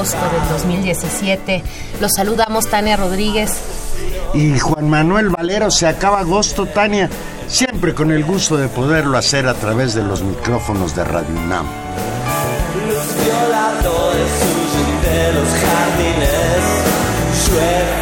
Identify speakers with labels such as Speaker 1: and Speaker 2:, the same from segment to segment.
Speaker 1: Agosto del 2017. Los saludamos Tania Rodríguez.
Speaker 2: Y Juan Manuel Valero se acaba agosto, Tania, siempre con el gusto de poderlo hacer a través de los micrófonos de Radio UNAM.
Speaker 3: Los violadores huyen de los jardines, llueve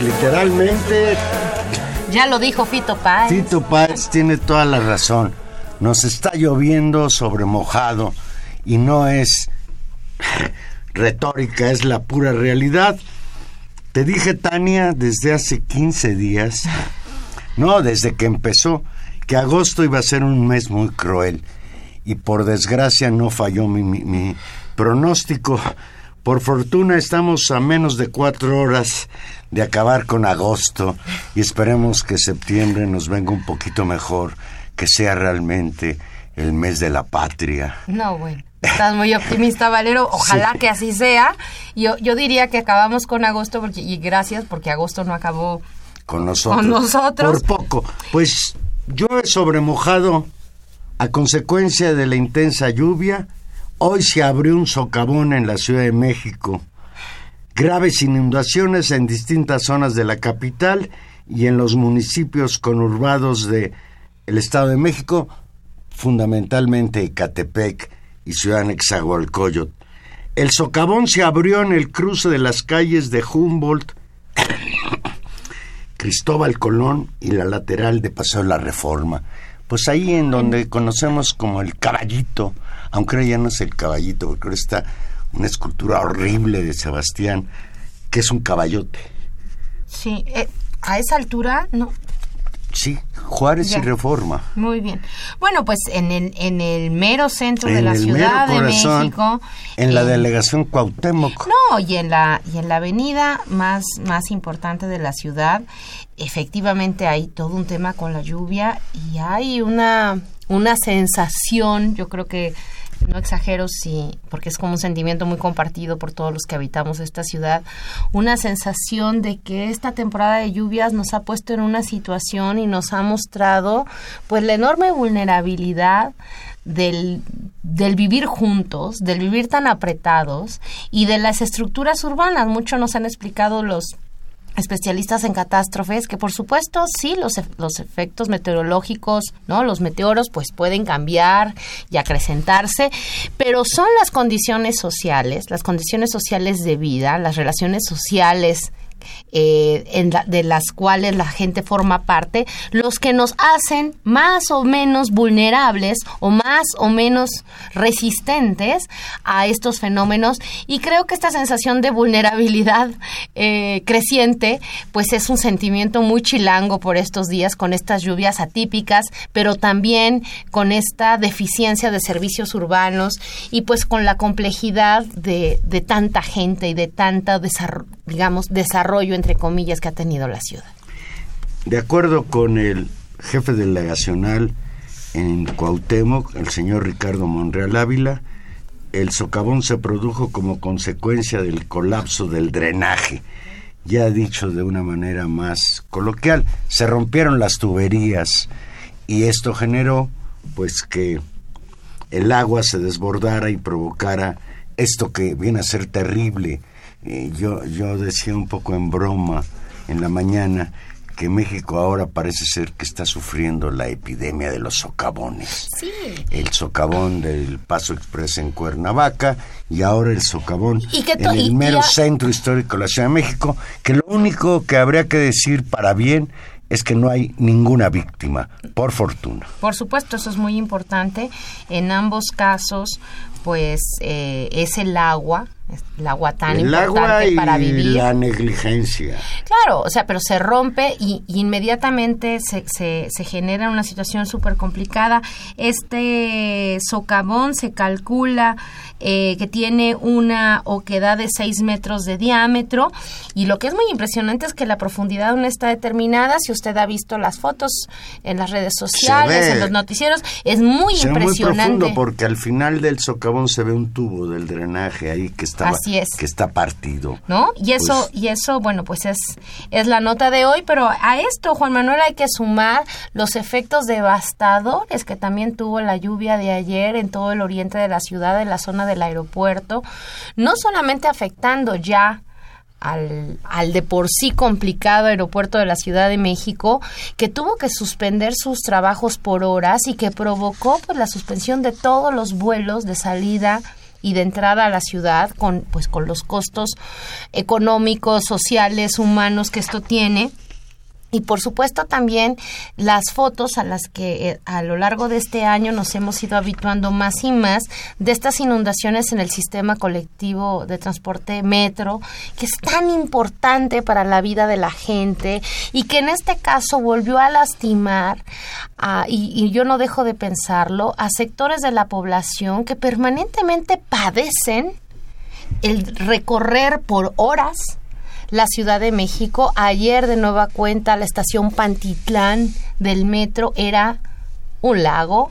Speaker 2: Pues literalmente,
Speaker 1: Ya lo dijo Fito Páez.
Speaker 2: Tito Páez tiene toda la razón. Nos está lloviendo sobre mojado y no es retórica, es la pura realidad. Te dije, Tania, desde hace 15 días, no, desde que empezó, que agosto iba a ser un mes muy cruel. Y por desgracia no falló mi, mi- mi pronóstico. Por fortuna estamos a menos de cuatro horas de acabar con agosto y esperemos que septiembre nos venga un poquito mejor, que sea realmente el mes de la patria.
Speaker 1: No, bueno. Estás muy optimista, Valero. Ojalá que así sea. Yo, yo diría que acabamos con agosto porque, y gracias porque agosto no acabó.
Speaker 2: con nosotros.
Speaker 1: Con nosotros.
Speaker 2: Por poco. Pues llueve sobre mojado a consecuencia de la intensa lluvia. Hoy se abrió un socavón en la Ciudad de México. Graves inundaciones en distintas zonas de la capital y en los municipios conurbados de el Estado de México, fundamentalmente Ecatepec y Ciudad Nezahualcóyotl. El socavón se abrió en el cruce de las calles de Humboldt, Cristóbal Colón y la lateral de Paseo de la Reforma. Pues ahí en donde conocemos como el caballito, aunque ahora ya no es el caballito, porque ahora está una escultura horrible de Sebastián, que es un caballote.
Speaker 1: Sí. eh, a esa altura, no.
Speaker 2: Sí, Juárez
Speaker 1: Ya.
Speaker 2: y Reforma.
Speaker 1: Muy bien. Bueno, pues en el, en el mero centro de la Ciudad de
Speaker 2: corazón,
Speaker 1: México.
Speaker 2: en la
Speaker 1: en-
Speaker 2: delegación Cuauhtémoc.
Speaker 1: No, y en la y en la avenida más más importante de la ciudad, efectivamente hay todo un tema con la lluvia y hay una una sensación, yo creo que no exagero si porque es como un sentimiento muy compartido por todos los que habitamos esta ciudad, una sensación de que esta temporada de lluvias nos ha puesto en una situación y nos ha mostrado pues la enorme vulnerabilidad del, del vivir juntos, del vivir tan apretados y de las estructuras urbanas. Mucho nos han explicado los especialistas en catástrofes que por supuesto sí los, los efectos meteorológicos no los meteoros pues pueden cambiar y acrecentarse pero son las condiciones sociales las condiciones sociales de vida las relaciones sociales eh, de las cuales la gente forma parte, los que nos hacen más o menos vulnerables o más o menos resistentes a estos fenómenos. Y creo que esta sensación de vulnerabilidad eh, creciente, pues es un sentimiento muy chilango por estos días con estas lluvias atípicas, pero también con esta deficiencia de servicios urbanos y pues con la complejidad de, tanta gente y de tanta, digamos, desarrollo, entre comillas, que ha tenido la ciudad.
Speaker 2: De acuerdo con el jefe delegacional en Cuauhtémoc, el señor Ricardo Monreal Ávila, el socavón se produjo como consecuencia del colapso del drenaje. Ya dicho de una manera más coloquial, se rompieron las tuberías y esto generó pues que el agua se desbordara y provocara esto que viene a ser terrible. Eh, yo, yo decía un poco en broma en la mañana que México ahora parece ser que está sufriendo la epidemia de los socavones.
Speaker 1: Sí.
Speaker 2: El socavón del Paso Express en Cuernavaca y ahora el socavón
Speaker 1: Y
Speaker 2: en el mero centro histórico de la Ciudad de México, que lo único que habría que decir para bien es que no hay ninguna víctima, por fortuna.
Speaker 1: Por supuesto, eso es muy importante. En ambos casos, pues eh, es el agua, el agua tan
Speaker 2: el
Speaker 1: importante
Speaker 2: agua y
Speaker 1: para vivir.
Speaker 2: la negligencia.
Speaker 1: Claro, o sea, pero se rompe y, y inmediatamente se, se, se genera una situación súper complicada. Este socavón se calcula eh, que tiene una oquedad de 6 metros de diámetro y lo que es muy impresionante es que la profundidad no está determinada. Si usted ha visto las fotos en las redes sociales,
Speaker 2: ve.
Speaker 1: en los noticieros, es muy
Speaker 2: Se ve muy
Speaker 1: impresionante.
Speaker 2: profundo porque al final del socavón se ve un tubo del drenaje ahí que está,
Speaker 1: Así es.
Speaker 2: que está partido.
Speaker 1: ¿no? Y eso,
Speaker 2: Pues-
Speaker 1: y eso, bueno, pues es, es la nota de hoy, pero a esto, Juan Manuel, hay que sumar los efectos devastadores que también tuvo la lluvia de ayer en todo el oriente de la ciudad, en la zona del aeropuerto, no solamente afectando ya al, al de por sí complicado aeropuerto de la Ciudad de México, que tuvo que suspender sus trabajos por horas y que provocó pues la suspensión de todos los vuelos de salida y de entrada a la ciudad con pues con los costos económicos, sociales, humanos que esto tiene. Y por supuesto también las fotos a las que eh, a lo largo de este año nos hemos ido habituando más y más de estas inundaciones en el sistema colectivo de transporte metro, que es tan importante para la vida de la gente y que en este caso volvió a lastimar, y, y yo no dejo de pensarlo, a sectores de la población que permanentemente padecen el recorrer por horas la Ciudad de México. Ayer de nueva cuenta la estación Pantitlán del metro era un lago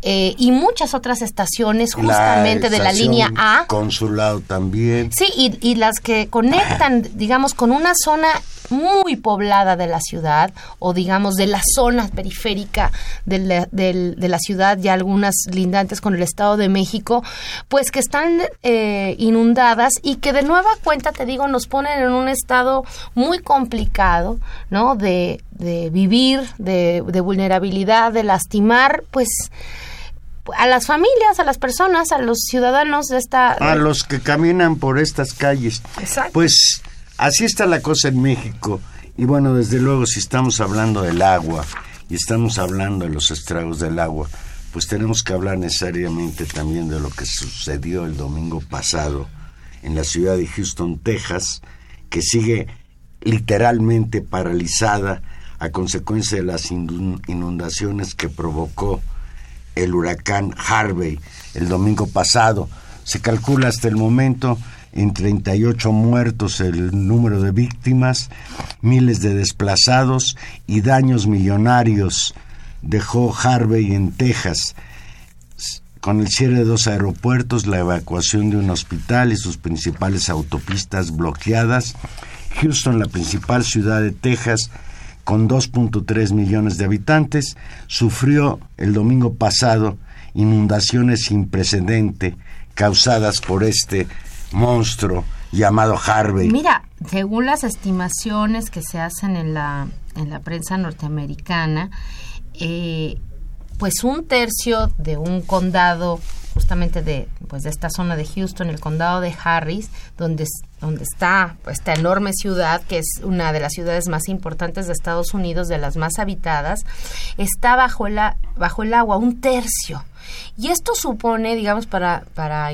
Speaker 1: eh, y muchas otras estaciones justamente de la línea A.
Speaker 2: Consulado también.
Speaker 1: Sí, y, y las que conectan, digamos, con una zona muy poblada de la ciudad o digamos de la zona periférica de la, de la ciudad y algunas lindantes con el Estado de México, pues que están eh, inundadas y que de nueva cuenta, te digo, nos ponen en un estado muy complicado, ¿no? De, de vivir, de, de vulnerabilidad, de lastimar, pues a las familias, a las personas, a los ciudadanos de esta...
Speaker 2: A los que caminan por estas calles.
Speaker 1: Exacto.
Speaker 2: Pues así está la cosa en México. Y bueno, desde luego, si estamos hablando del agua y estamos hablando de los estragos del agua, pues tenemos que hablar necesariamente también de lo que sucedió el domingo pasado en la ciudad de Houston, Texas, que sigue literalmente paralizada a consecuencia de las inun- inundaciones que provocó el huracán Harvey el domingo pasado. Se calcula hasta el momento en 38 muertos el número de víctimas, miles de desplazados y daños millonarios dejó Harvey en Texas con el cierre de dos aeropuertos, la evacuación de un hospital y sus principales autopistas bloqueadas. Houston, la principal ciudad de Texas, con 2.3 millones de habitantes, sufrió el domingo pasado inundaciones sin precedente causadas por este monstruo llamado Harvey.
Speaker 1: Mira, según las estimaciones que se hacen en la, en la prensa norteamericana, eh, pues un tercio de un condado justamente de, pues, de esta zona de Houston, el condado de Harris, donde, donde está esta enorme ciudad, que es una de las ciudades más importantes de Estados Unidos, de las más habitadas, está bajo, la, bajo el agua un tercio. Y esto supone, digamos, para, para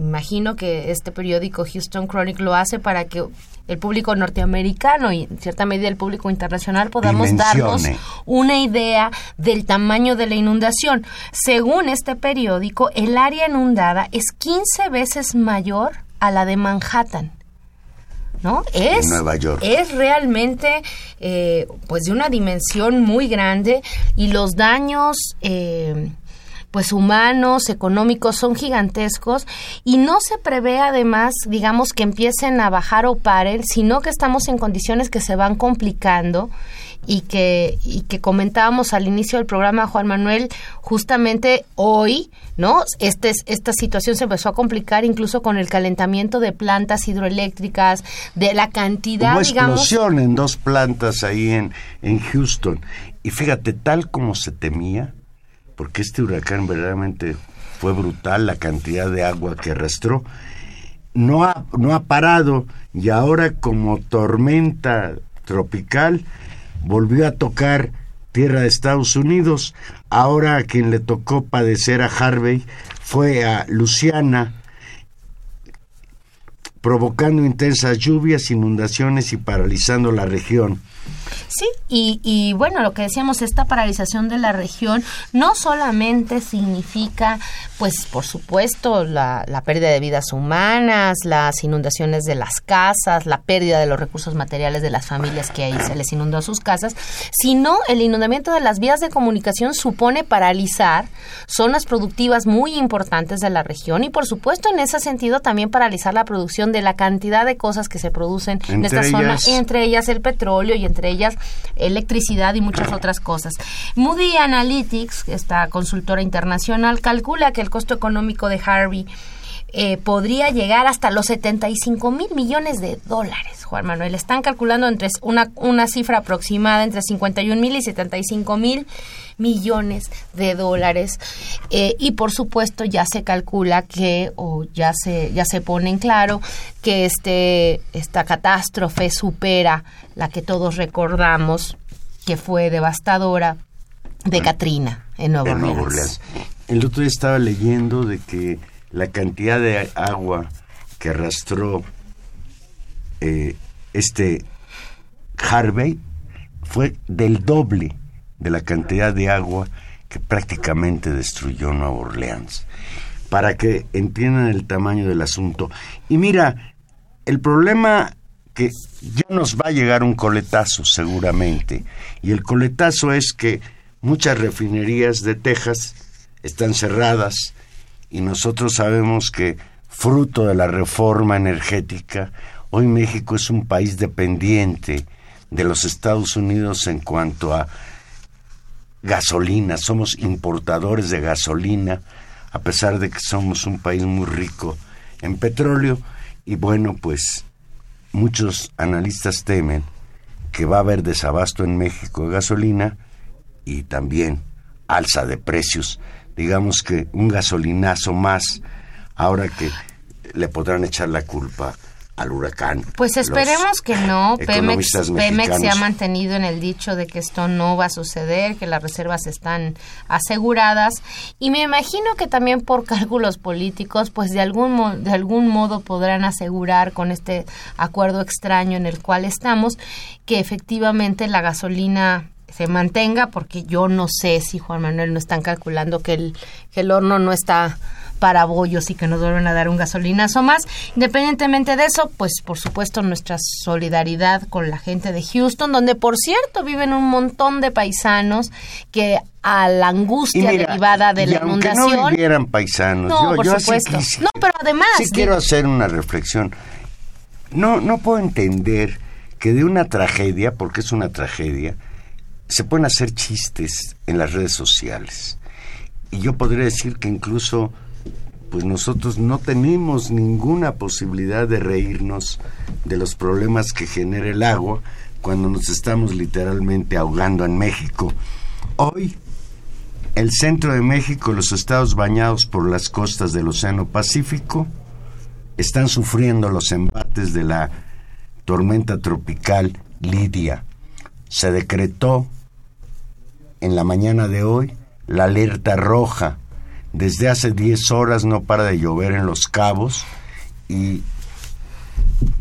Speaker 1: imagino que este periódico Houston Chronicle lo hace para que el público norteamericano y en cierta medida el público internacional podamos darnos una idea del tamaño de la inundación. Según este periódico, el área inundada es 15 veces mayor a la de Manhattan. ¿no? Es,
Speaker 2: Nueva York.
Speaker 1: es realmente eh, pues de una dimensión muy grande y los daños eh, pues humanos, económicos, son gigantescos y no se prevé además, digamos, que empiecen a bajar o paren, sino que estamos en condiciones que se van complicando y que, y que comentábamos al inicio del programa, Juan Manuel, justamente hoy, ¿no? Este, esta situación se empezó a complicar incluso con el calentamiento de plantas hidroeléctricas, de la cantidad,
Speaker 2: Hubo
Speaker 1: digamos...
Speaker 2: explosión en dos plantas ahí en, en Houston. Y fíjate, tal como se temía, porque este huracán verdaderamente fue brutal, la cantidad de agua que arrastró, no ha, no ha parado y ahora como tormenta tropical volvió a tocar tierra de Estados Unidos. Ahora a quien le tocó padecer a Harvey fue a Luciana, provocando intensas lluvias, inundaciones y paralizando la región.
Speaker 1: Sí, y, y, bueno, lo que decíamos, esta paralización de la región no solamente significa, pues por supuesto, la, la, pérdida de vidas humanas, las inundaciones de las casas, la pérdida de los recursos materiales de las familias que ahí se les inundó sus casas, sino el inundamiento de las vías de comunicación supone paralizar zonas productivas muy importantes de la región y por supuesto en ese sentido también paralizar la producción de la cantidad de cosas que se producen
Speaker 2: Entre
Speaker 1: en esta
Speaker 2: ellas-
Speaker 1: zona, entre ellas el petróleo y entre ellas electricidad y muchas otras cosas. Moody Analytics, esta consultora internacional, calcula que el costo económico de Harvey eh, podría llegar hasta los 75 mil millones de dólares, Juan Manuel. Están calculando entre una, una cifra aproximada entre 51 mil y 75 mil millones de dólares. Eh, y por supuesto ya se calcula que, o ya se, ya se pone en claro, que este, esta catástrofe supera la que todos recordamos, que fue devastadora, de Katrina en Nueva
Speaker 2: en Nueva
Speaker 1: Orleans.
Speaker 2: Orleans. El otro día estaba leyendo de que la cantidad de agua que arrastró eh, este Harvey fue del doble de la cantidad de agua que prácticamente destruyó Nueva Orleans. Para que entiendan el tamaño del asunto. Y mira, el problema que ya nos va a llegar un coletazo seguramente. Y el coletazo es que muchas refinerías de Texas están cerradas y nosotros sabemos que fruto de la reforma energética, hoy México es un país dependiente de los Estados Unidos en cuanto a gasolina, somos importadores de gasolina, a pesar de que somos un país muy rico en petróleo, y bueno, pues muchos analistas temen que va a haber desabasto en México de gasolina y también alza de precios. Digamos que un gasolinazo más, ahora que le podrán echar la culpa al huracán.
Speaker 1: Pues
Speaker 2: los
Speaker 1: esperemos que no. Pemex, Pemex se ha mantenido en el dicho de que esto no va a suceder, que las reservas están aseguradas y me imagino que también por cálculos políticos, pues de algún de algún modo podrán asegurar con este acuerdo extraño en el cual estamos que efectivamente la gasolina se mantenga porque yo no sé si Juan Manuel no están calculando que el que el horno no está para bollos y que nos vuelven a dar un gasolinazo más. Independientemente de eso, pues por supuesto nuestra solidaridad con la gente de Houston, donde por cierto viven un montón de paisanos que a la angustia
Speaker 2: mira,
Speaker 1: derivada de
Speaker 2: y
Speaker 1: la
Speaker 2: aunque
Speaker 1: inundación.
Speaker 2: no vivieran paisanos.
Speaker 1: No,
Speaker 2: yo,
Speaker 1: por
Speaker 2: yo
Speaker 1: supuesto. No, pero además,
Speaker 2: Sí quiero hacer una reflexión. No, no puedo entender que de una tragedia, porque es una tragedia, se pueden hacer chistes en las redes sociales. Y yo podría decir que incluso, pues nosotros no tenemos ninguna posibilidad de reírnos de los problemas que genera el agua cuando nos estamos literalmente ahogando en México. Hoy el centro de México los estados bañados por las costas del Océano Pacífico están sufriendo los embates de la tormenta tropical Lidia. Se decretó en la mañana de hoy la alerta roja. Desde hace 10 horas no para de llover en los cabos y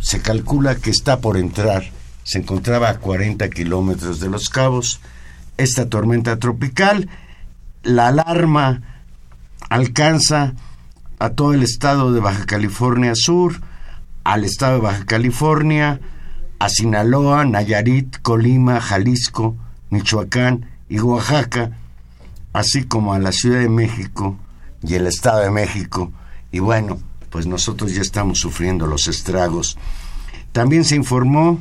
Speaker 2: se calcula que está por entrar. Se encontraba a 40 kilómetros de los cabos esta tormenta tropical. La alarma alcanza a todo el estado de Baja California Sur, al estado de Baja California, a Sinaloa, Nayarit, Colima, Jalisco, Michoacán y Oaxaca, así como a la Ciudad de México y el Estado de México. Y bueno, pues nosotros ya estamos sufriendo los estragos. También se informó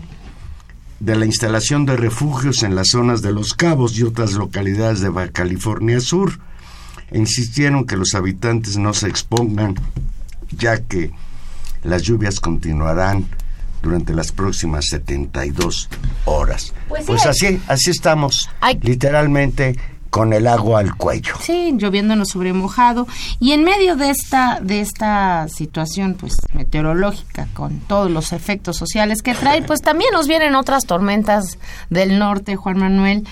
Speaker 2: de la instalación de refugios en las zonas de Los Cabos y otras localidades de Baja California Sur. E insistieron que los habitantes no se expongan, ya que las lluvias continuarán durante las próximas 72 horas.
Speaker 1: Pues
Speaker 2: Pues,
Speaker 1: sí,
Speaker 2: así, así estamos, literalmente con el agua al cuello.
Speaker 1: Sí, lloviéndonos sobre mojado. Y en medio de esta, de esta situación pues meteorológica, con todos los efectos sociales que trae, pues también nos vienen otras tormentas del norte, Juan Manuel.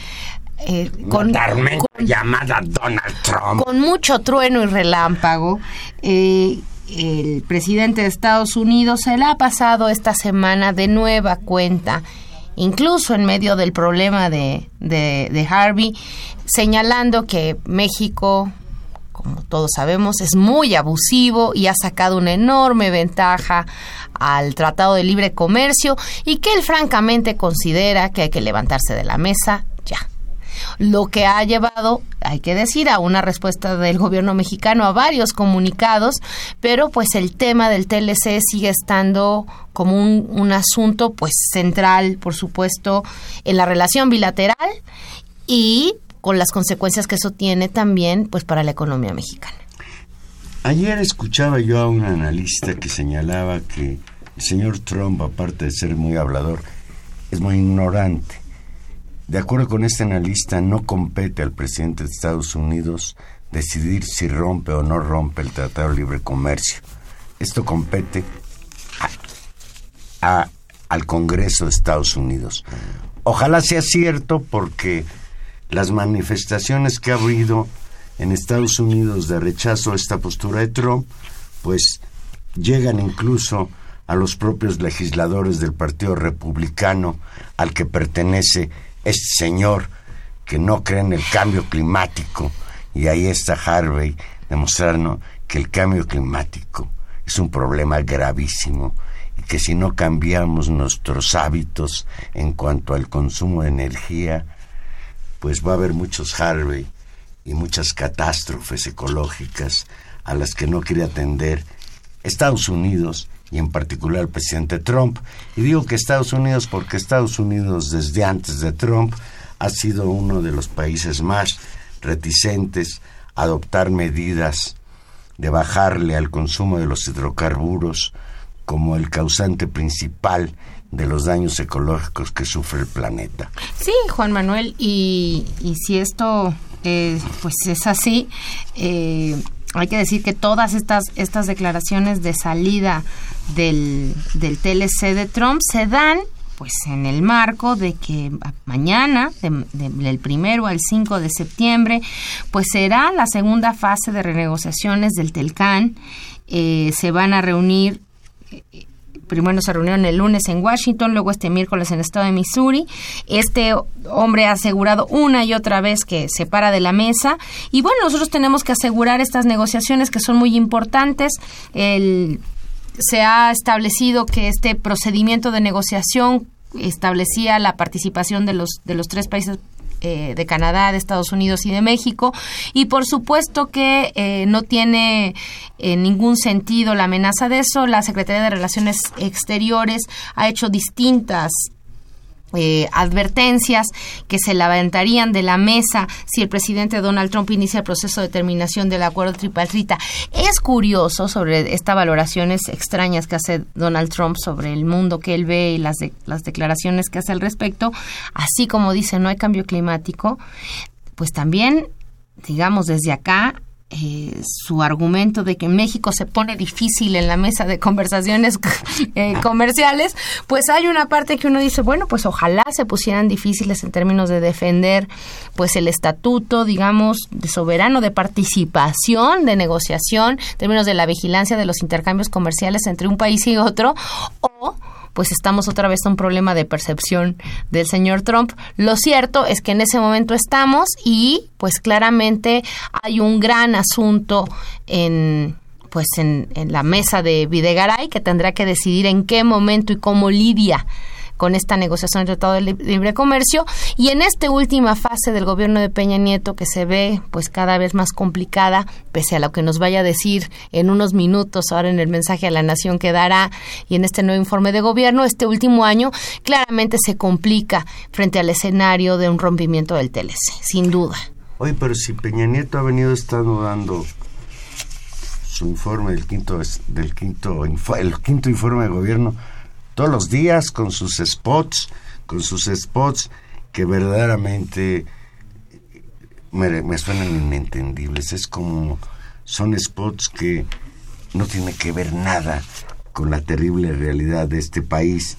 Speaker 1: eh, con, con-
Speaker 2: llamada Donald Trump.
Speaker 1: con mucho trueno y relámpago. eh, el presidente de Estados Unidos se la ha pasado esta semana de nueva cuenta, incluso en medio del problema de, de, de Harvey, señalando que México, como todos sabemos, es muy abusivo y ha sacado una enorme ventaja al Tratado de Libre Comercio y que él francamente considera que hay que levantarse de la mesa lo que ha llevado, hay que decir, a una respuesta del gobierno mexicano a varios comunicados, pero pues el tema del TLC sigue estando como un, un asunto pues central, por supuesto, en la relación bilateral y con las consecuencias que eso tiene también pues para la economía mexicana.
Speaker 2: Ayer escuchaba yo a un analista que señalaba que el señor Trump, aparte de ser muy hablador, es muy ignorante. De acuerdo con este analista, no compete al presidente de Estados Unidos decidir si rompe o no rompe el Tratado de Libre Comercio. Esto compete a- al Congreso de Estados Unidos. Ojalá sea cierto porque las manifestaciones que ha habido en Estados Unidos de rechazo a esta postura de Trump, pues llegan incluso a los propios legisladores del Partido Republicano al que pertenece este señor que no cree en el cambio climático. Y ahí está Harvey demostrando que el cambio climático es un problema gravísimo y que si no cambiamos nuestros hábitos en cuanto al consumo de energía, pues va a haber muchos Harvey y muchas catástrofes ecológicas a las que no quiere atender Estados Unidos y en particular el presidente Trump. Y digo que Estados Unidos porque Estados Unidos desde antes de Trump ha sido uno de los países más reticentes a adoptar medidas de bajarle al consumo de los hidrocarburos como el causante principal de los daños ecológicos que sufre el planeta.
Speaker 1: Sí, Juan Manuel, y, y si esto eh, pues es así, eh, hay que decir que todas estas, estas declaraciones de salida del, TLC de Trump se dan pues en el marco de que mañana, de- de- del primero al 5 de septiembre, pues será la segunda fase de renegociaciones del TELCAN. Eh, se van a reunir primero se reunieron el lunes en Washington, luego este miércoles en el estado de Missouri. Este hombre ha asegurado una y otra vez que se para de la mesa. Y bueno, nosotros tenemos que asegurar estas negociaciones que son muy importantes. El, se ha establecido que este procedimiento de negociación establecía la participación de los, de los tres países eh, de Canadá, de Estados Unidos y de México. Y por supuesto que eh, no tiene eh, ningún sentido la amenaza de eso. La Secretaría de Relaciones Exteriores ha hecho distintas eh, advertencias que se levantarían de la mesa si el presidente Donald Trump inicia el proceso de terminación del acuerdo tripartita. Es curioso sobre estas valoraciones extrañas que hace Donald Trump sobre el mundo que él ve y las, de- las declaraciones que hace al respecto, así como dice no hay cambio climático, pues también digamos desde acá, eh, su argumento de que México se pone difícil en la mesa de conversaciones eh, comerciales, pues hay una parte que uno dice, bueno, pues ojalá se pusieran difíciles en términos de defender pues el estatuto, digamos, de soberano de participación, de negociación, en términos de la vigilancia de los intercambios comerciales entre un país y otro, o pues estamos otra vez a un problema de percepción del señor Trump. Lo cierto es que en ese momento estamos y pues claramente hay un gran asunto en pues en, en la mesa de Videgaray que tendrá que decidir en qué momento y cómo lidia con esta negociación del Tratado de Libre Comercio y en esta última fase del gobierno de Peña Nieto que se ve pues cada vez más complicada, pese a lo que nos vaya a decir en unos minutos ahora en el mensaje a la nación que dará y en este nuevo informe de gobierno, este último año claramente se complica frente al escenario de un rompimiento del TLC, sin duda.
Speaker 2: Oye, pero si Peña Nieto ha venido estando dando su informe del quinto del quinto el quinto informe de gobierno todos los días con sus spots, con sus spots que verdaderamente me, me suenan inentendibles. Es como son spots que no tienen que ver nada con la terrible realidad de este país.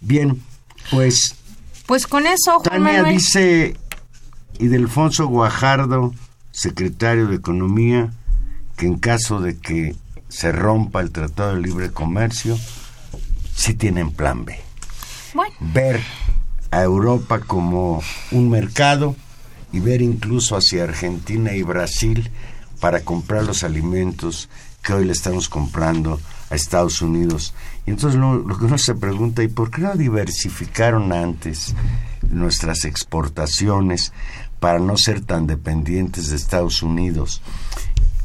Speaker 2: Bien, pues
Speaker 1: Pues con eso, Juan
Speaker 2: Tania
Speaker 1: Manuel,
Speaker 2: dice Idelfonso Guajardo, secretario de Economía, que en caso de que se rompa el Tratado de Libre Comercio, sí tienen plan B.
Speaker 1: bueno,
Speaker 2: Ver a Europa como un mercado y ver incluso hacia Argentina y Brasil para comprar los alimentos que hoy le estamos comprando a Estados Unidos. Y entonces lo, lo que uno se pregunta, ¿y por qué no diversificaron antes nuestras exportaciones para no ser tan dependientes de Estados Unidos?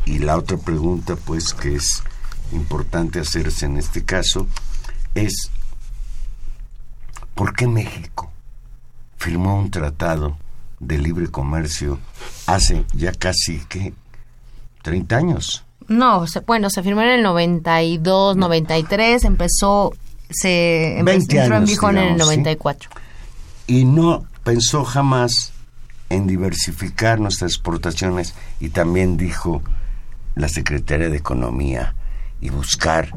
Speaker 2: Y la otra pregunta, pues, que es importante hacerse en este caso, es ¿por qué México firmó un tratado de libre comercio hace ya casi, ¿qué? 30 años.
Speaker 1: no, se, bueno, se firmó en el 92, 93, empezó, se empe-
Speaker 2: 20
Speaker 1: entró en vigor en el
Speaker 2: digamos, ¿sí?
Speaker 1: 94.
Speaker 2: Y no pensó jamás en diversificar nuestras exportaciones y también dijo la Secretaría de Economía y buscar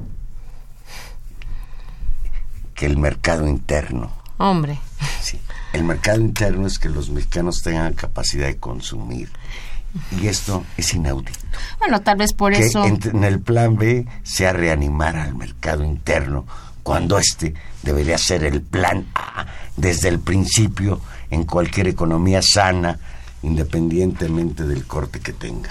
Speaker 2: que el mercado interno
Speaker 1: Hombre,
Speaker 2: Sí. El mercado interno es que los mexicanos tengan capacidad de consumir. Y esto es inaudito.
Speaker 1: bueno, tal vez por
Speaker 2: que
Speaker 1: eso...
Speaker 2: en, en el plan B sea reanimar al mercado interno, cuando este debería ser el plan A desde el principio en cualquier economía sana, independientemente del corte que tenga.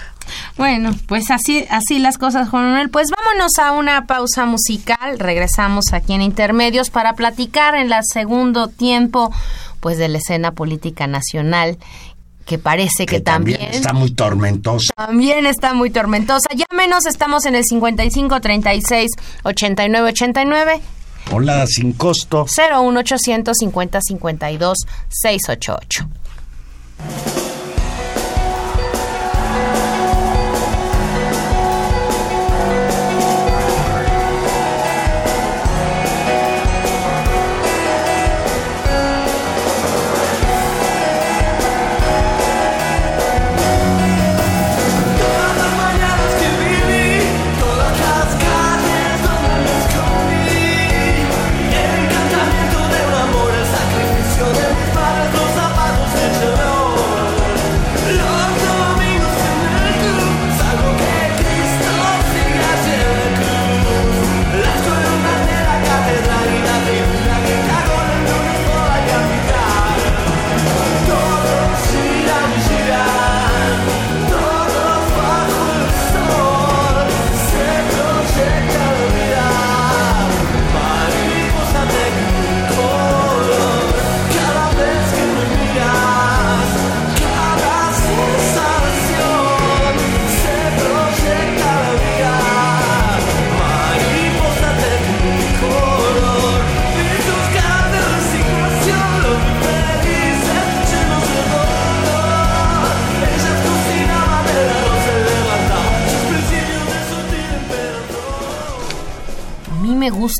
Speaker 1: Bueno, pues así, así las cosas, Juan Manuel. Pues vámonos a una pausa musical. Regresamos aquí en Intermedios para platicar en el segundo tiempo, pues de la escena política nacional, que parece que, también,
Speaker 2: está muy tormentosa.
Speaker 1: también está muy tormentosa. Llámenos, estamos en el 55 36 89 89
Speaker 2: Hola, sin costo.
Speaker 1: 01800 50 52 688.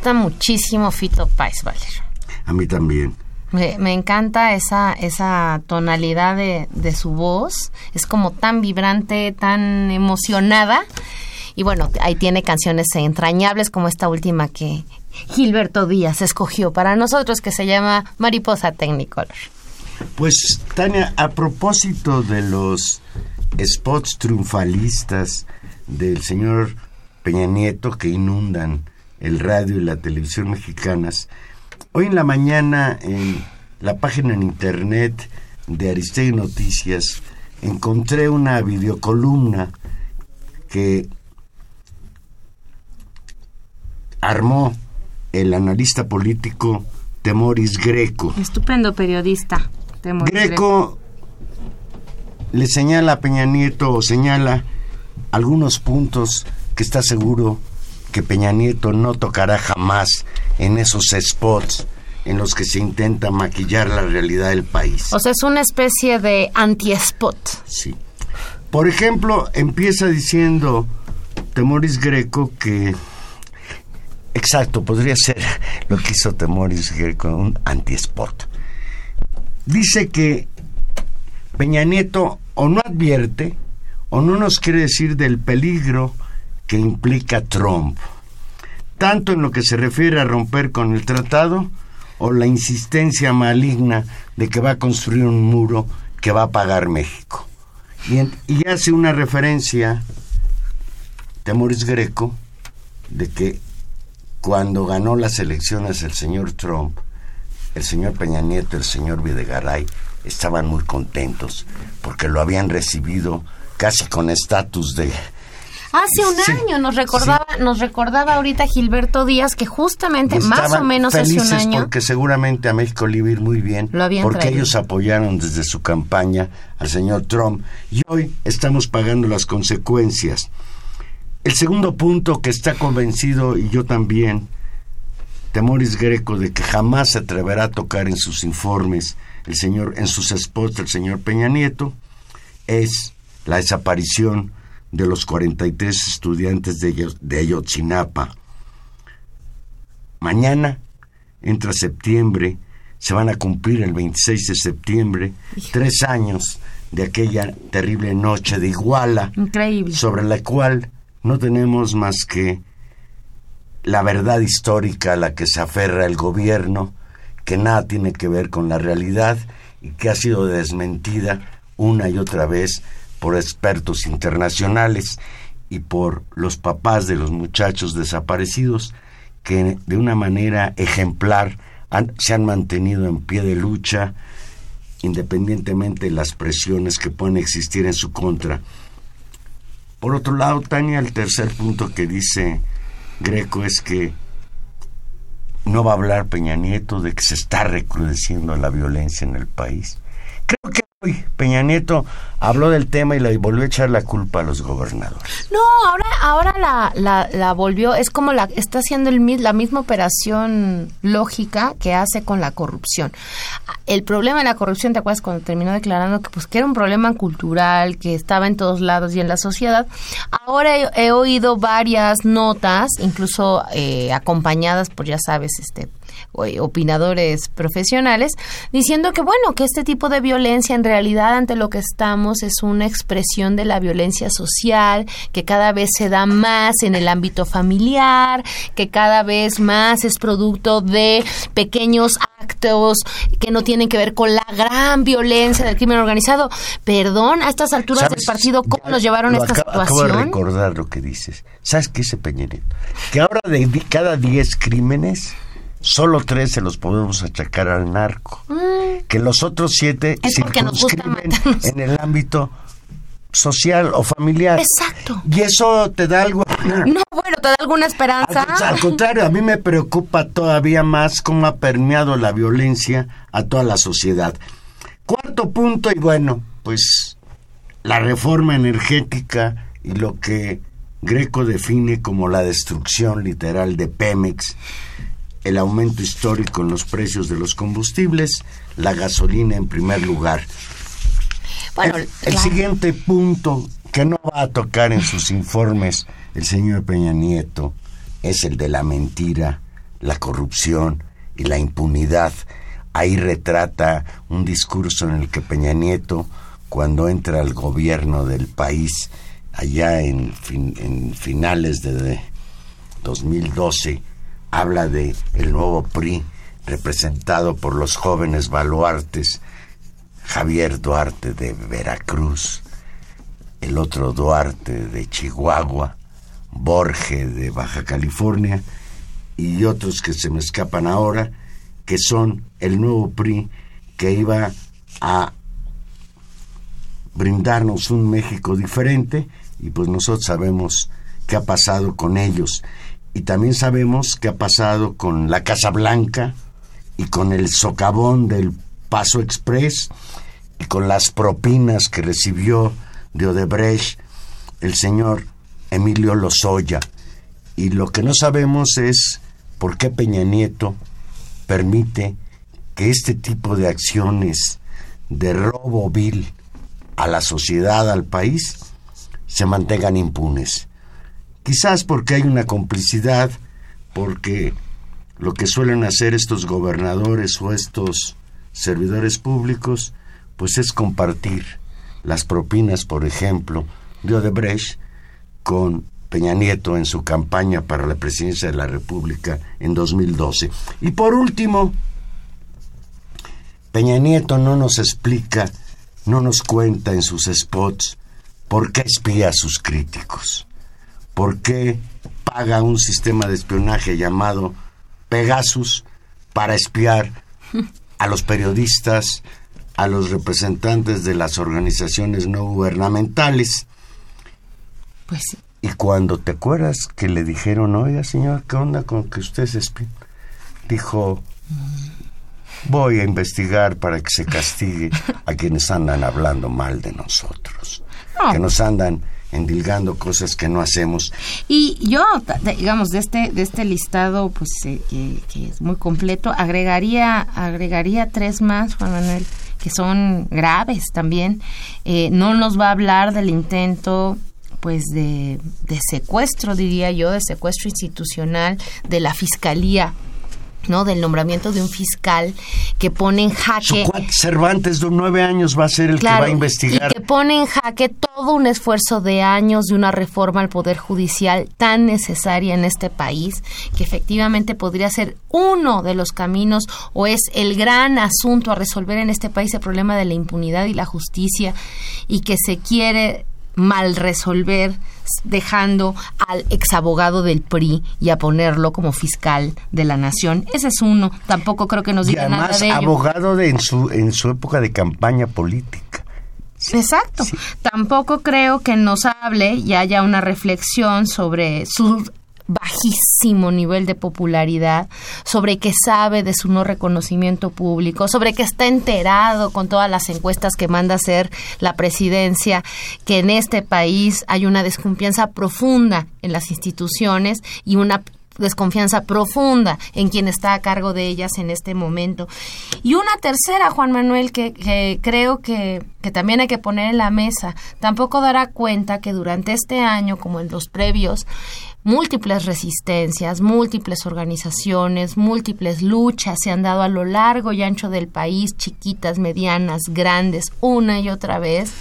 Speaker 1: Gusta muchísimo Fito Páez, Valero.
Speaker 2: A mí también.
Speaker 1: Me, me encanta esa, esa tonalidad de, de su voz. Es como tan vibrante, tan emocionada. Y bueno, ahí tiene canciones entrañables como esta última que Gilberto Díaz escogió para nosotros, que se llama Mariposa Technicolor.
Speaker 2: Pues, Tania, a propósito de los spots triunfalistas del señor Peña Nieto que inundan el radio y la televisión mexicanas, hoy en la mañana en la página en internet de Aristegui Noticias encontré una videocolumna que armó el analista político Temoris Greco.
Speaker 1: Estupendo periodista. Temoris
Speaker 2: Greco le señala a Peña Nieto o señala algunos puntos que está seguro que Peña Nieto no tocará jamás en esos spots en los que se intenta maquillar la realidad del país.
Speaker 1: O sea, es una especie de anti-spot.
Speaker 2: Sí. Por ejemplo, empieza diciendo Temoris Greco que exacto, podría ser lo que hizo Temoris Greco, un anti-spot. Dice que Peña Nieto o no advierte o no nos quiere decir del peligro que implica Trump, tanto en lo que se refiere a romper con el tratado o la insistencia maligna de que va a construir un muro que va a pagar México. Y, hace una referencia, Temoris Greco, de que cuando ganó las elecciones el señor Trump, el señor Peña Nieto, el señor Videgaray, estaban muy contentos porque lo habían recibido casi con estatus de...
Speaker 1: Hace un
Speaker 2: Sí,
Speaker 1: año nos recordaba, nos recordaba ahorita Gilberto Díaz que justamente más o menos hace un
Speaker 2: felices
Speaker 1: año
Speaker 2: porque seguramente a México le iba a ir muy bien
Speaker 1: Lo habían
Speaker 2: porque
Speaker 1: traído.
Speaker 2: ellos apoyaron desde su campaña al señor Trump y hoy estamos pagando las consecuencias. El segundo punto que está convencido y yo también Temoris Greco de que jamás se atreverá a tocar en sus informes el señor en sus spots el señor Peña Nieto es la desaparición de los 43 estudiantes de, Ayo- de Ayotzinapa. Mañana entra septiembre, se van a cumplir el 26 de septiembre tres años de aquella terrible noche de Iguala
Speaker 1: increíble.
Speaker 2: sobre la cual no tenemos más que la verdad histórica a la que se aferra el gobierno, que nada tiene que ver con la realidad y que ha sido desmentida una y otra vez por expertos internacionales y por los papás de los muchachos desaparecidos que de una manera ejemplar se han mantenido en pie de lucha independientemente de las presiones que pueden existir en su contra. Por otro lado, Tania, el tercer punto que dice Greco es que no va a hablar Peña Nieto de que se está recrudeciendo la violencia en el país. Creo que hoy Peña Nieto habló del tema y le volvió a echar la culpa a los gobernadores.
Speaker 1: No, ahora, ahora la, la, volvió, es como la está haciendo el, la misma operación lógica que hace con la corrupción. El problema de la corrupción, ¿te acuerdas cuando terminó declarando que pues que era un problema cultural, que estaba en todos lados y en la sociedad? Ahora he, he oído varias notas, incluso eh, acompañadas por, ya sabes, este opinadores profesionales, diciendo que bueno, que este tipo de violencia en realidad ante lo que estamos es una expresión de la violencia social, que cada vez se da más en el ámbito familiar, que cada vez más es producto de pequeños actos que no tienen que ver con la gran violencia del crimen organizado. Perdón, a estas alturas del partido, ¿cómo
Speaker 2: Ya
Speaker 1: nos llevaron a esta
Speaker 2: acabo- Acabo de
Speaker 1: situación?
Speaker 2: recordar lo que dices. ¿Sabes qué dice Peña? Que ahora de cada 10 crímenes, solo 3 se los podemos achacar al narco. Que los otros 7
Speaker 1: Es porque nos gusta
Speaker 2: circunscriben
Speaker 1: matarnos.
Speaker 2: en el ámbito social o familiar.
Speaker 1: Exacto.
Speaker 2: Y eso te da algo...
Speaker 1: No, bueno, ¿te da alguna esperanza?
Speaker 2: Al, al contrario, a mí me preocupa todavía más cómo ha permeado la violencia a toda la sociedad. Cuarto punto, y bueno, pues la reforma energética y lo que Greco define como la destrucción literal de Pemex, el aumento histórico en los precios de los combustibles, la gasolina en primer lugar.
Speaker 1: Bueno,
Speaker 2: el, siguiente punto que no va a tocar en sus informes el señor Peña Nieto es el de la mentira, la corrupción y la impunidad. Ahí retrata un discurso en el que Peña Nieto, cuando entra al gobierno del país, allá en, fin- en finales de 2012, habla de el nuevo PRI representado por los jóvenes baluartes Javier Duarte de Veracruz, el otro Duarte de Chihuahua, Borge de Baja California y otros que se me escapan ahora, que son el nuevo PRI que iba a brindarnos un México diferente y pues nosotros sabemos qué ha pasado con ellos y también sabemos qué ha pasado con la Casa Blanca y con el socavón del Paso Express y con las propinas que recibió de Odebrecht el señor Emilio Lozoya. Y lo que no sabemos es por qué Peña Nieto permite que este tipo de acciones de robo vil a la sociedad, al país, se mantengan impunes. Quizás porque hay una complicidad, porque lo que suelen hacer estos gobernadores o estos servidores públicos, pues es compartir las propinas, por ejemplo, de Odebrecht con Peña Nieto en su campaña para la presidencia de la República en 2012. Y por último, Peña Nieto no nos explica, no nos cuenta en sus spots por qué espía a sus críticos, por qué paga un sistema de espionaje llamado Pegasus para espiar a los periodistas, a los representantes de las organizaciones no gubernamentales.
Speaker 1: Pues sí.
Speaker 2: Y cuando te acuerdas que le dijeron, oiga señor, ¿qué onda con que usted se espía? Dijo, voy a investigar para que se castigue a quienes andan hablando mal de nosotros,
Speaker 1: No.
Speaker 2: que nos andan endilgando cosas que no hacemos.
Speaker 1: Y yo, digamos, de este, de este listado, pues eh, que, que es muy completo, agregaría, agregaría tres más, Juan Manuel, que son graves también. Eh, no nos va a hablar del intento pues de, de secuestro, diría yo, de secuestro institucional de la fiscalía, ¿no? Del nombramiento de un fiscal que pone en jaque
Speaker 2: Cervantes de nueve años va a ser el que va a investigar.
Speaker 1: Y que pone en jaque todo un esfuerzo de años de una reforma al Poder Judicial tan necesaria en este país, que efectivamente podría ser uno de los caminos o es el gran asunto a resolver en este país el problema de la impunidad y la justicia y que se quiere mal resolver dejando al exabogado del PRI y a ponerlo como fiscal de la nación. Ese es uno. Tampoco creo que nos
Speaker 2: y
Speaker 1: diga nada
Speaker 2: además
Speaker 1: de ello.
Speaker 2: abogado de, en, su, en su época de campaña política.
Speaker 1: Exacto. Tampoco creo que nos hable y haya una reflexión sobre su bajísimo nivel de popularidad, sobre que sabe de su no reconocimiento público, sobre que está enterado con todas las encuestas que manda hacer la presidencia, que en este país hay una desconfianza profunda en las instituciones y una desconfianza profunda en quien está a cargo de ellas en este momento. Y una tercera, Juan Manuel, que, que creo que, que también hay que poner en la mesa, tampoco dará cuenta que durante este año, como en los previos, múltiples resistencias, múltiples organizaciones, múltiples luchas se han dado a lo largo y ancho del país, chiquitas, medianas, grandes, una y otra vez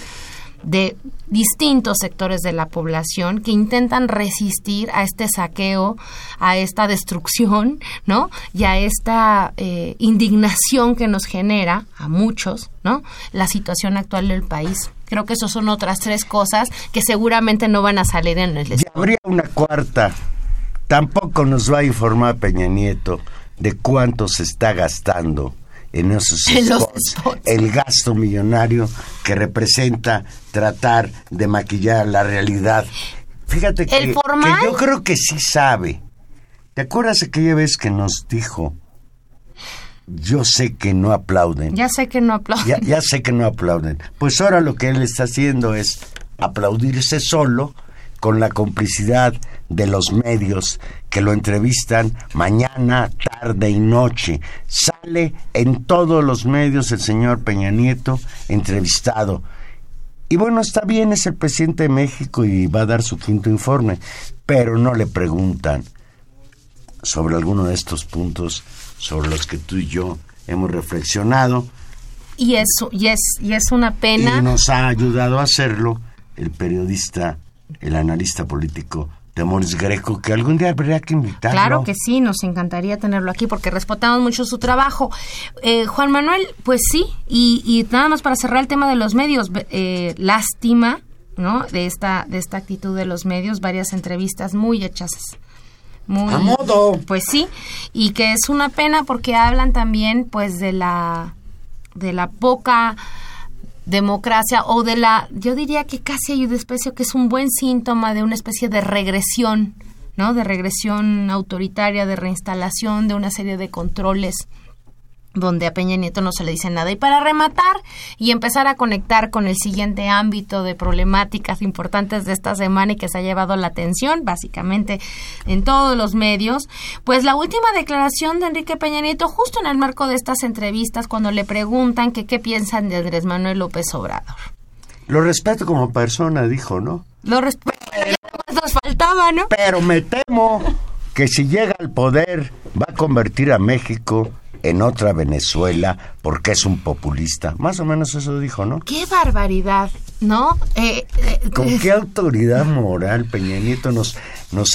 Speaker 1: de distintos sectores de la población que intentan resistir a este saqueo, a esta destrucción, ¿no? Y a esta eh, indignación que nos genera a muchos, ¿no? La situación actual del país. Creo que esas son otras tres cosas que seguramente no van a salir en el
Speaker 2: Y habría una cuarta. Tampoco nos va a informar Peña Nieto de cuánto se está gastando en esos spots,
Speaker 1: spots.
Speaker 2: el gasto millonario que representa tratar de maquillar la realidad. Fíjate que,
Speaker 1: El formal.
Speaker 2: que yo creo que sí sabe. ¿Te acuerdas aquella vez que nos dijo, yo sé que no aplauden?
Speaker 1: Ya sé que no aplauden.
Speaker 2: Ya, ya sé que no aplauden. Pues ahora lo que él está haciendo es aplaudirse solo con la complicidad de los medios que lo entrevistan mañana, tarde y noche. Sale en todos los medios el señor Peña Nieto entrevistado. Y bueno, está bien, es el presidente de México y va a dar su quinto informe, pero no le preguntan sobre alguno de estos puntos sobre los que tú y yo hemos reflexionado
Speaker 1: Y eso, y es, y es una pena.
Speaker 2: y nos ha ayudado a hacerlo el periodista, el analista político Temoris Greco, que algún día habría que invitarlo.
Speaker 1: Claro que sí, nos encantaría tenerlo aquí porque respetamos mucho su trabajo. Eh, Juan Manuel, pues sí, y, y nada más para cerrar el tema de los medios, eh, lástima, ¿no? De esta, de esta actitud de los medios, varias entrevistas muy hechas. Muy,
Speaker 2: A modo.
Speaker 1: Pues sí, y que es una pena porque hablan también, pues, de la, de la poca democracia o de la, yo diría que casi hay una especie que es un buen síntoma de una especie de regresión, ¿no? De regresión autoritaria, de reinstalación de una serie de controles donde a Peña Nieto no se le dice nada. Y para rematar y empezar a conectar con el siguiente ámbito de problemáticas importantes de esta semana y que se ha llevado la atención, básicamente en todos los medios, pues la última declaración de Enrique Peña Nieto, justo en el marco de estas entrevistas, cuando le preguntan que qué piensan de Andrés Manuel López Obrador.
Speaker 2: Lo respeto como persona, dijo, ¿no?
Speaker 1: Lo respeto, nos faltaba, ¿no?
Speaker 2: Pero me temo que si llega al poder va a convertir a México en otra Venezuela porque es un populista. Más o menos eso dijo, ¿no?
Speaker 1: Qué barbaridad, ¿no? Eh, eh,
Speaker 2: ¿Con qué autoridad moral Peña Nieto nos, nos,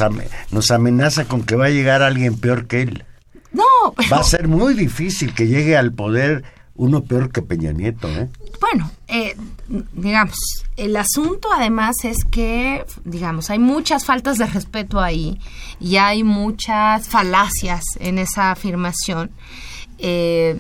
Speaker 2: nos amenaza con que va a llegar alguien peor que él?
Speaker 1: no, pero-
Speaker 2: Va a ser muy difícil que llegue al poder uno peor que Peña Nieto, ¿eh?
Speaker 1: Bueno, eh, digamos, el asunto además es que, digamos, hay muchas faltas de respeto ahí y hay muchas falacias en esa afirmación. Eh,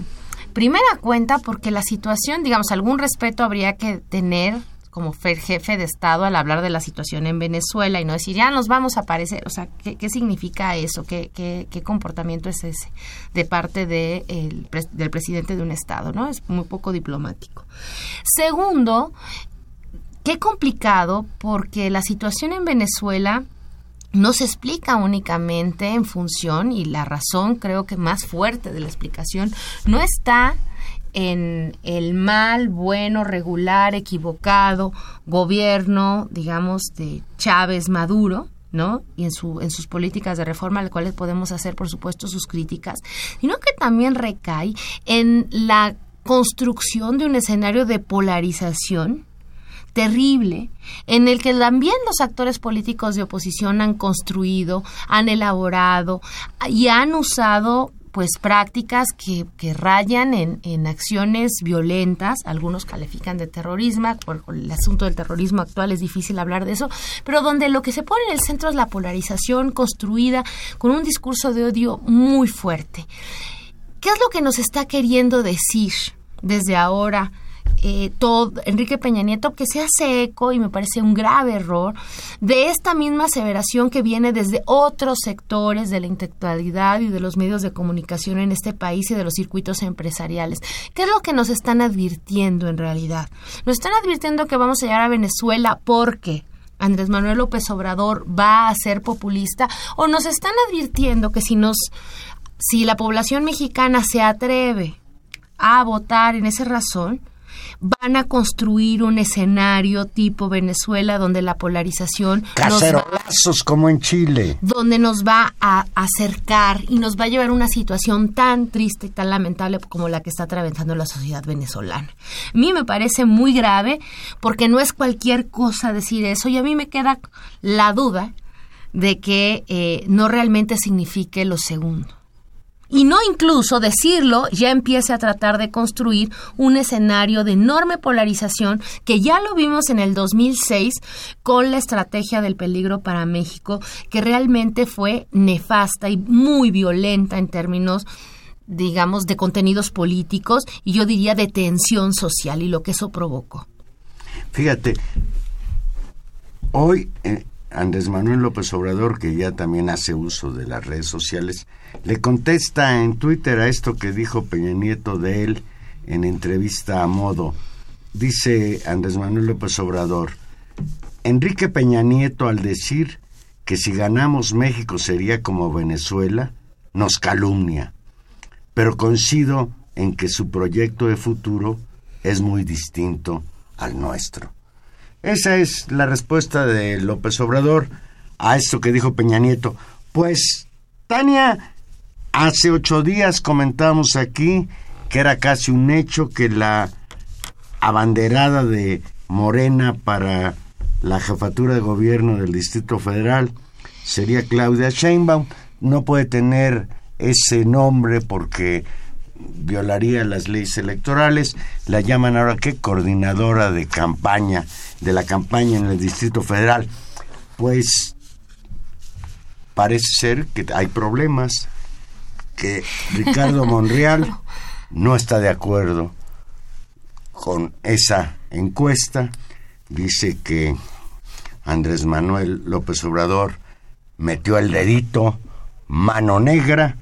Speaker 1: primera cuenta porque la situación, digamos, algún respeto habría que tener como fe- jefe de Estado al hablar de la situación en Venezuela y no decir, ya nos vamos a parecer, o sea, ¿qué, significa eso? ¿Qué, qué, qué comportamiento es ese de parte del presidente de un Estado? ¿no? Es muy poco diplomático. Segundo, qué complicado porque la situación en Venezuela no se explica únicamente en función y la razón creo que más fuerte de la explicación no está en el mal, bueno, regular, equivocado gobierno, digamos, de Chávez Maduro, ¿no? Y en, su, en sus políticas de reforma, a las cuales podemos hacer, por supuesto, sus críticas, sino que también recae en la construcción de un escenario de polarización terrible en el que también los actores políticos de oposición han construido, han elaborado y han usado pues prácticas que, que rayan en, en acciones violentas, algunos califican de terrorismo, por el asunto del terrorismo actual es difícil hablar de eso, pero donde lo que se pone en el centro es la polarización construida con un discurso de odio muy fuerte. ¿Qué es lo que nos está queriendo decir desde ahora eh, todo, Enrique Peña Nieto, que se hace eco, y me parece un grave error, de esta misma aseveración que viene desde otros sectores de la intelectualidad y de los medios de comunicación en este país y de los circuitos empresariales? ¿Qué es lo que nos están advirtiendo en realidad? Nos están advirtiendo que vamos a llegar a Venezuela porque Andrés Manuel López Obrador va a ser populista o nos están advirtiendo que si nos si la población mexicana se atreve a votar en esa razón, van a construir un escenario tipo Venezuela donde la polarización va,
Speaker 2: Cacerolazos como en Chile.
Speaker 1: donde nos va a acercar y nos va a llevar a una situación tan triste y tan lamentable como la que está atravesando la sociedad venezolana. A mí me parece muy grave porque no es cualquier cosa decir eso y a mí me queda la duda de que eh, no realmente signifique lo segundo y no incluso decirlo ya empiece a tratar de construir un escenario de enorme polarización que ya lo vimos en el 2006 con la estrategia del peligro para México que realmente fue nefasta y muy violenta en términos digamos de contenidos políticos y yo diría de tensión social y lo que eso provocó.
Speaker 2: Fíjate, hoy eh, Andrés Manuel López Obrador, que ya también hace uso de las redes sociales, le contesta en Twitter a esto que dijo Peña Nieto de él en entrevista a modo. Dice Andrés Manuel López Obrador, Enrique Peña Nieto al decir que si ganamos México sería como Venezuela, nos calumnia, pero coincido en que su proyecto de futuro es muy distinto al nuestro. Esa es la respuesta de López Obrador a esto que dijo Peña Nieto. Pues, Tania, hace ocho días comentamos aquí que era casi un hecho que la abanderada de Morena para la jefatura de gobierno del Distrito Federal sería Claudia Sheinbaum. No puede tener ese nombre porque violaría las leyes electorales. La llaman ahora que coordinadora de campaña, de la campaña en el Distrito Federal. Pues parece ser que hay problemas, que Ricardo Monreal no está de acuerdo con esa encuesta. Dice que Andrés Manuel López Obrador metió el dedito, mano negra,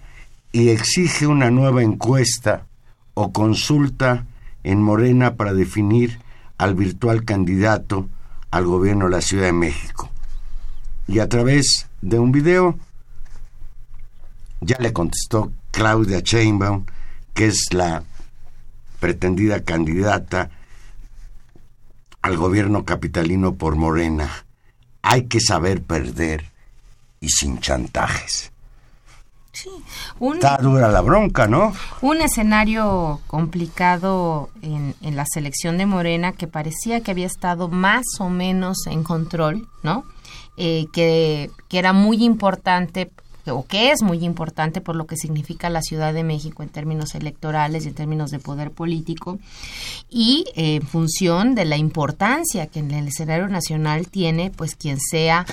Speaker 2: y exige una nueva encuesta o consulta en Morena para definir al virtual candidato al gobierno de la Ciudad de México. Y a través de un video ya le contestó Claudia Sheinbaum, que es la pretendida candidata al gobierno capitalino por Morena. Hay que saber perder y sin chantajes.
Speaker 1: Sí, un,
Speaker 2: Está dura la bronca, ¿no?
Speaker 1: un escenario complicado en, en la selección de Morena que parecía que había estado más o menos en control, ¿no? Eh, que, que era muy importante o que es muy importante por lo que significa la Ciudad de México en términos electorales y en términos de poder político y eh, en función de la importancia que en el escenario nacional tiene pues quien sea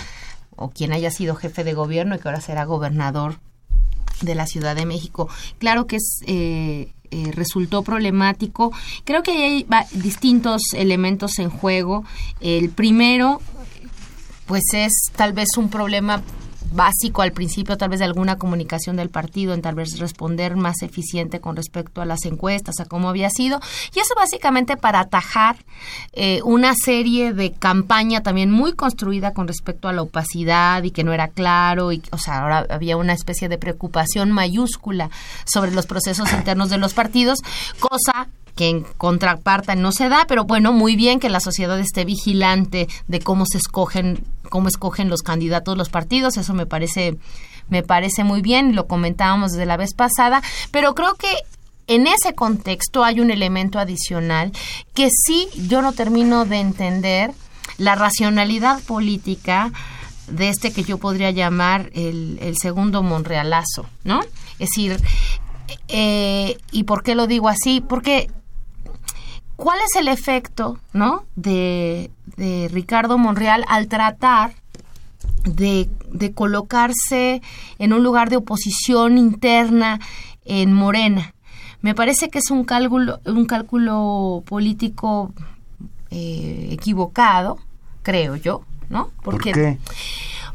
Speaker 1: o quien haya sido jefe de gobierno y que ahora será gobernador de la Ciudad de México. Claro que es eh, eh, resultó problemático. Creo que hay distintos elementos en juego. El primero, pues es tal vez un problema básico al principio tal vez de alguna comunicación del partido en tal vez responder más eficiente con respecto a las encuestas a cómo había sido. Y eso básicamente para atajar eh, una serie de campaña también muy construida con respecto a la opacidad y que no era claro y o sea ahora había una especie de preocupación mayúscula sobre los procesos internos de los partidos cosa que en contraparte no se da, pero bueno, muy bien que la sociedad esté vigilante de cómo se escogen, cómo escogen los candidatos los partidos, eso me parece me parece muy bien, lo comentábamos desde la vez pasada, pero creo que en ese contexto hay un elemento adicional que sí yo no termino de entender la racionalidad política de este que yo podría llamar el, el segundo Monrealazo, ¿no? Es decir, eh, ¿y por qué lo digo así? Porque ¿cuál es el efecto, no, de, de Ricardo Monreal al tratar de, de colocarse en un lugar de oposición interna en Morena? Me parece que es un cálculo, un cálculo político eh, equivocado, creo yo, ¿no?
Speaker 2: ¿Por qué?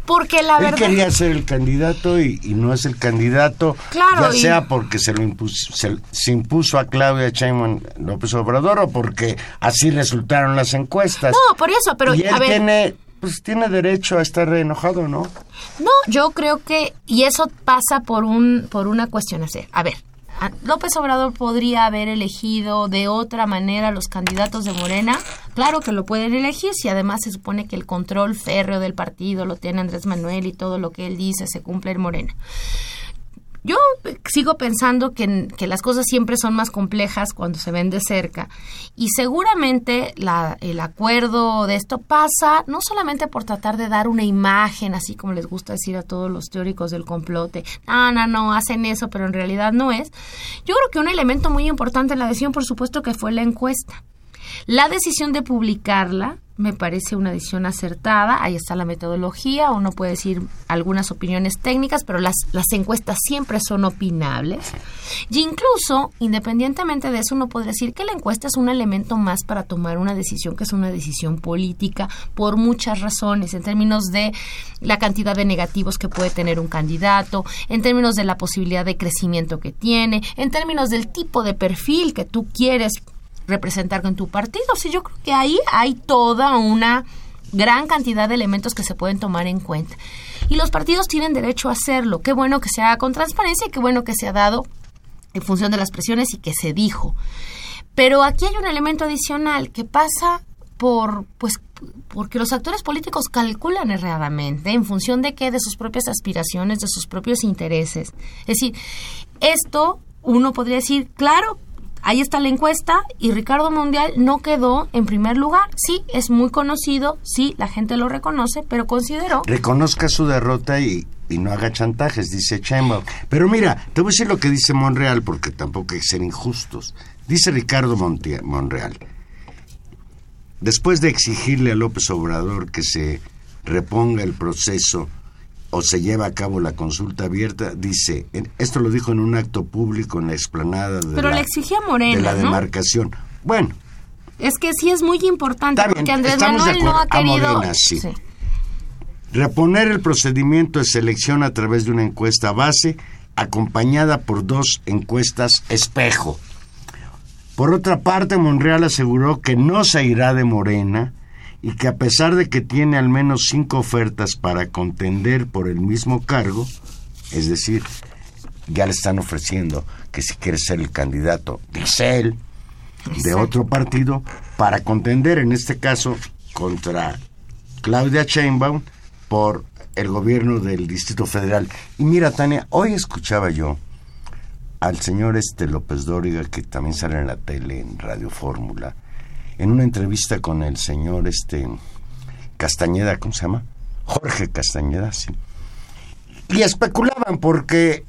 Speaker 1: Porque la
Speaker 2: Él
Speaker 1: verdad
Speaker 2: quería ser el candidato y, y no es el candidato,
Speaker 1: Claro,
Speaker 2: ya
Speaker 1: y-
Speaker 2: sea porque se lo impuso, se, se impuso a Claudia Sheinbaum López Obrador o porque así resultaron las encuestas.
Speaker 1: No, por eso, pero
Speaker 2: y él
Speaker 1: a ver,
Speaker 2: tiene, pues tiene derecho a estar enojado, ¿no?
Speaker 1: No, yo creo que y eso pasa por un por una cuestión. A ver, López Obrador podría haber elegido de otra manera los candidatos de Morena. Claro que lo pueden elegir si además se supone que el control férreo del partido lo tiene Andrés Manuel y todo lo que él dice se cumple en Morena. Yo sigo pensando que, que las cosas siempre son más complejas cuando se ven de cerca y seguramente la- el acuerdo de esto pasa no solamente por tratar de dar una imagen, así como les gusta decir a todos los teóricos del complote, no, no, no, hacen eso, pero en realidad no es. Yo creo que un elemento muy importante en la decisión, por supuesto, que fue la encuesta. La decisión de publicarla me parece una decisión acertada. Ahí está la metodología. Uno puede decir algunas opiniones técnicas, pero las, las encuestas siempre son opinables. Y incluso, independientemente de eso, uno podría decir que la encuesta es un elemento más para tomar una decisión que es una decisión política por muchas razones, en términos de la cantidad de negativos que puede tener un candidato, en términos de la posibilidad de crecimiento que tiene, en términos del tipo de perfil que tú quieres representar con tu partido. O yo creo que ahí hay toda una gran cantidad de elementos que se pueden tomar en cuenta. Y los partidos tienen derecho a hacerlo. Qué bueno que se haga con transparencia y qué bueno que se ha dado en función de las presiones y que se dijo. Pero aquí hay un elemento adicional que pasa por, pues, porque los actores políticos calculan erradamente en función de qué, de sus propias aspiraciones, de sus propios intereses. Es decir, esto uno podría decir, claro, ahí está la encuesta y Ricardo Mondial no quedó en primer lugar. Sí, es muy conocido, sí, la gente lo reconoce, pero consideró...
Speaker 2: Reconozca su derrota y, no haga chantajes, dice Sheinbaum. Pero mira, te voy a decir lo que dice Monreal, porque tampoco hay que ser injustos. Dice Ricardo Monreal, después de exigirle a López Obrador que se reponga el proceso o se lleva a cabo la consulta abierta, dice, en- esto lo dijo en un acto público en la explanada de,
Speaker 1: Pero
Speaker 2: la,
Speaker 1: le exigía Morena,
Speaker 2: de la
Speaker 1: ¿no?
Speaker 2: demarcación. Bueno,
Speaker 1: Es que sí es muy importante
Speaker 2: bien,
Speaker 1: porque Andrés Manuel no ha
Speaker 2: acuerdo. A
Speaker 1: querido...
Speaker 2: Morena, sí. Reponer el procedimiento de selección a través de una encuesta base acompañada por dos encuestas espejo. Por otra parte, Monreal aseguró que no se irá de Morena y que a pesar de que tiene al menos cinco ofertas para contender por el mismo cargo, es decir, ya le están ofreciendo que si quiere ser el candidato, dice él, de otro partido, para contender en este caso contra Claudia Sheinbaum por el gobierno del Distrito Federal. Y mira, Tania, hoy escuchaba yo al señor este López Dóriga, que también sale en la tele, en Radio Fórmula, en una entrevista con el señor este Castañeda, ¿cómo se llama? Jorge Castañeda, sí. Y especulaban porque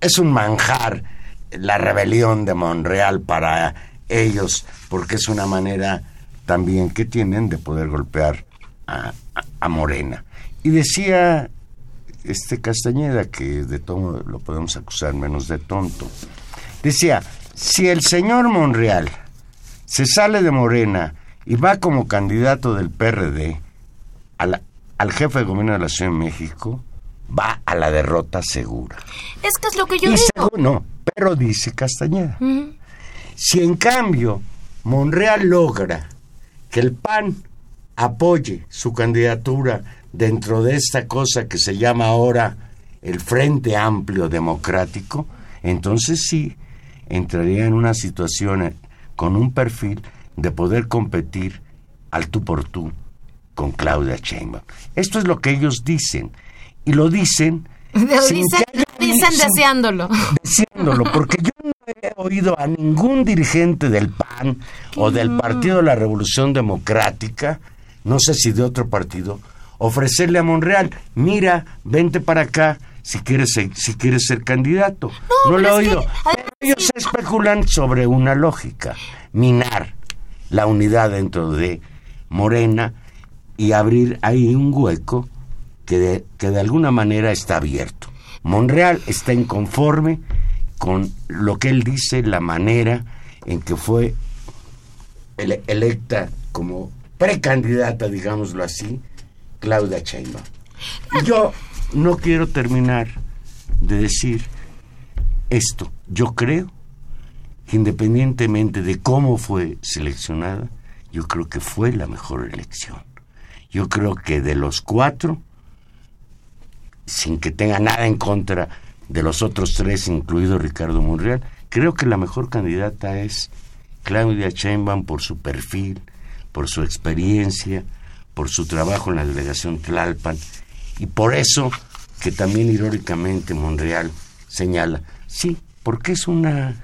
Speaker 2: es un manjar la rebelión de Monreal para ellos, porque es una manera también que tienen de poder golpear a, a- a Morena. Y decía este Castañeda, que de todo lo podemos acusar menos de tonto, decía, si el señor Monreal se sale de Morena y va como candidato del PRD a la- al jefe de gobierno de la Ciudad de México, va a la derrota segura.
Speaker 1: Es que es lo que yo
Speaker 2: Y
Speaker 1: digo.
Speaker 2: según- no, pero dice Castañeda. Si en cambio Monreal logra que el PAN apoye su candidatura dentro de esta cosa que se llama ahora el Frente Amplio Democrático, entonces sí entraría en una situación con un perfil de poder competir al tú por tú con Claudia Sheinbaum. Esto es lo que ellos dicen y lo dicen
Speaker 1: Lo
Speaker 2: sin
Speaker 1: dicen,
Speaker 2: que haya
Speaker 1: dicen
Speaker 2: sin-
Speaker 1: deseándolo.
Speaker 2: diciéndolo, porque yo no he oído a ningún dirigente del PAN o del Partido de la Revolución Democrática, no sé si de otro partido, ofrecerle a Monreal, mira, vente para acá si quieres ser, si quieres ser candidato. No, lo he
Speaker 1: que,
Speaker 2: oído. Pero ellos especulan sobre una lógica, minar la unidad dentro de Morena y abrir ahí un hueco que de, que de alguna manera está abierto. Monreal está inconforme con lo que él dice, la manera en que fue ele- electa como precandidata, digámoslo así, Claudia Sheinbaum. Y yo no quiero terminar de decir esto. Yo creo que independientemente de cómo fue seleccionada, yo creo que fue la mejor elección. Yo creo que de los cuatro, sin que tenga nada en contra de los otros tres, incluido Ricardo Monreal, creo que la mejor candidata es Claudia Sheinbaum por su perfil, por su experiencia, por su trabajo en la delegación Tlalpan y por eso que también irónicamente Monreal señala, sí, porque es una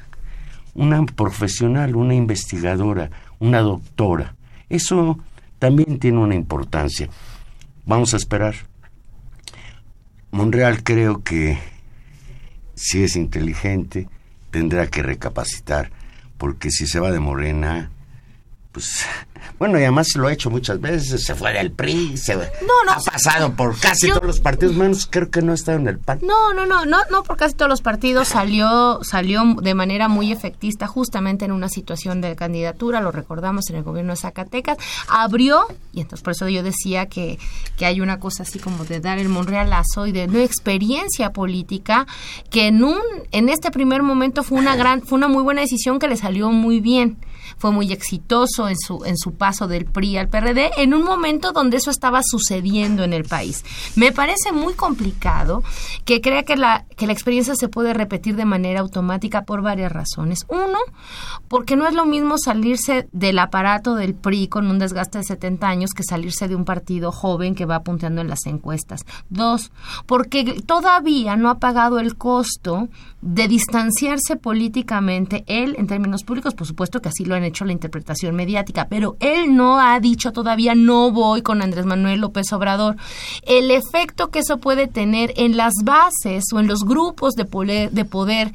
Speaker 2: una profesional, una investigadora, una doctora. Eso también tiene una importancia. Vamos a esperar. Monreal creo que si es inteligente tendrá que recapacitar, porque si se va de Morena, pues bueno, y además lo ha hecho muchas veces, se fue del PRI, se
Speaker 1: no,
Speaker 2: ha pasado por casi
Speaker 1: yo-
Speaker 2: todos los partidos, menos creo que no ha estado en el PAN.
Speaker 1: No, no, no, no, no, por casi todos los partidos salió, salió de manera muy efectista justamente en una situación de candidatura, lo recordamos en el gobierno de Zacatecas, abrió, y entonces por eso yo decía que, que hay una cosa así como de dar el monrealazo y de no experiencia política, que en un, en este primer momento fue una gran, fue una muy buena decisión que le salió muy bien. Fue muy exitoso en su, en su paso del PRI al PRD, en un momento donde eso estaba sucediendo en el país. Me parece muy complicado que crea que la, que la experiencia se puede repetir de manera automática por varias razones. Uno, porque no es lo mismo salirse del aparato del PRI con un desgaste de 70 años que salirse de un partido joven que va apuntando en las encuestas. Dos, porque todavía no ha pagado el costo de distanciarse políticamente él en términos públicos, por supuesto que así lo han hecho la interpretación mediática, pero él no ha dicho todavía no voy con Andrés Manuel López Obrador. El efecto que eso puede tener en las bases o en los grupos de poder, de poder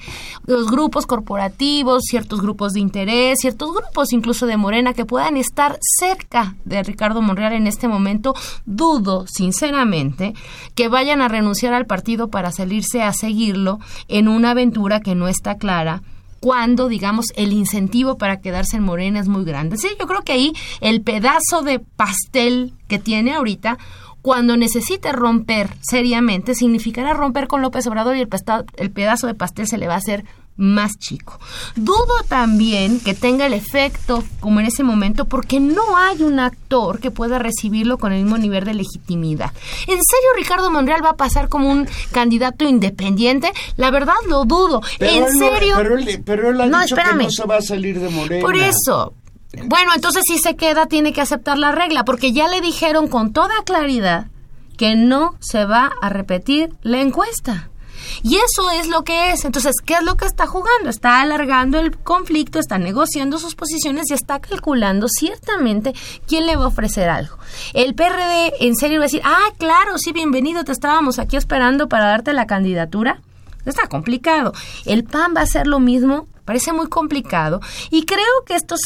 Speaker 1: los grupos corporativos, ciertos grupos de interés, ciertos grupos incluso de Morena que puedan estar cerca de Ricardo Monreal en este momento, dudo sinceramente que vayan a renunciar al partido para salirse a seguirlo en una aventura que no está clara cuando, digamos, el incentivo para quedarse en Morena es muy grande. Sí, yo creo que ahí el pedazo de pastel que tiene ahorita, cuando necesite romper seriamente, significará romper con López Obrador y el, el pedazo de pastel se le va a hacer más chico. Dudo también que tenga el efecto como en ese momento porque no hay un actor que pueda recibirlo con el mismo nivel de legitimidad. ¿En serio Ricardo Monreal va a pasar como un candidato independiente? La verdad lo dudo. ¿En
Speaker 2: él no-
Speaker 1: serio?
Speaker 2: pero, él, pero él ha
Speaker 1: No,
Speaker 2: dicho
Speaker 1: espérame.
Speaker 2: que no se va a salir de Morena.
Speaker 1: Por eso. Bueno, entonces si se queda tiene que aceptar la regla, porque ya le dijeron con toda claridad que no se va a repetir la encuesta. Y eso es lo que es. Entonces, ¿qué es lo que está jugando? Está alargando el conflicto, está negociando sus posiciones y está calculando ciertamente quién le va a ofrecer algo. El PRD en serio va a decir, ah, claro, sí, bienvenido, te estábamos aquí esperando para darte la candidatura. Está complicado. El PAN va a hacer lo mismo. Parece muy complicado. Y creo que estos,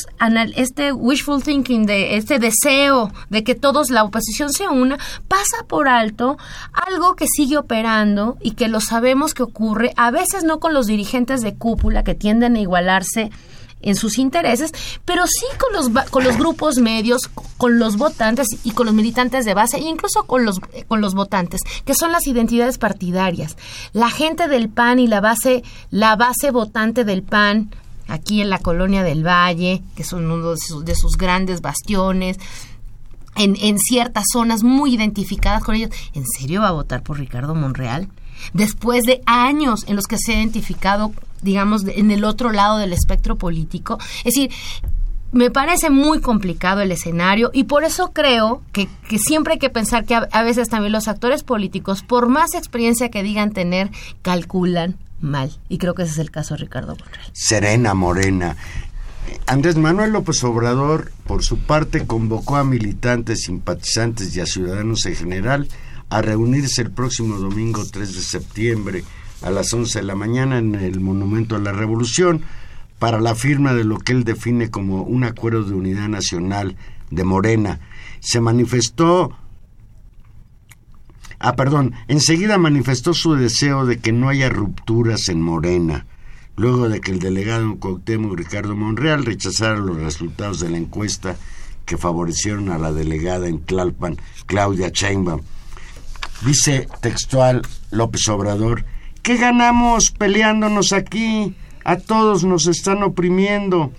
Speaker 1: este wishful thinking, de este deseo de que todos la oposición se una, pasa por alto algo que sigue operando y que lo sabemos que ocurre, a veces no con los dirigentes de cúpula que tienden a igualarse en sus intereses, pero sí con los, con los grupos medios, con los votantes y con los militantes de base, e incluso con los, eh, con los votantes, que son las identidades partidarias. La gente del PAN y la base, la base votante del PAN, aquí en la colonia del Valle, que son uno de sus, de sus grandes bastiones, en, en ciertas zonas muy identificadas con ellos. ¿En serio va a votar por Ricardo Monreal? Después de años en los que se ha identificado, digamos, en el otro lado del espectro político. Es decir, me parece muy complicado el escenario y por eso creo que, que siempre hay que pensar que a, a veces también los actores políticos, por más experiencia que digan tener, calculan mal. Y creo que ese es el caso de Ricardo Monreal.
Speaker 2: Serena Morena. Andrés Manuel López Obrador, por su parte, convocó a militantes, simpatizantes y a ciudadanos en general a reunirse el próximo domingo 3 de septiembre a las 11 de la mañana en el Monumento a la Revolución para la firma de lo que él define como un acuerdo de unidad nacional de Morena. Se manifestó Ah, perdón, enseguida manifestó su deseo de que no haya rupturas en Morena, luego de que el delegado Cuauhtémoc, Ricardo Monreal, rechazara los resultados de la encuesta que favorecieron a la delegada en Tlalpan, Claudia Sheinbaum. Dice textual López Obrador, ¿qué ganamos peleándonos aquí? A todos nos están oprimiendo.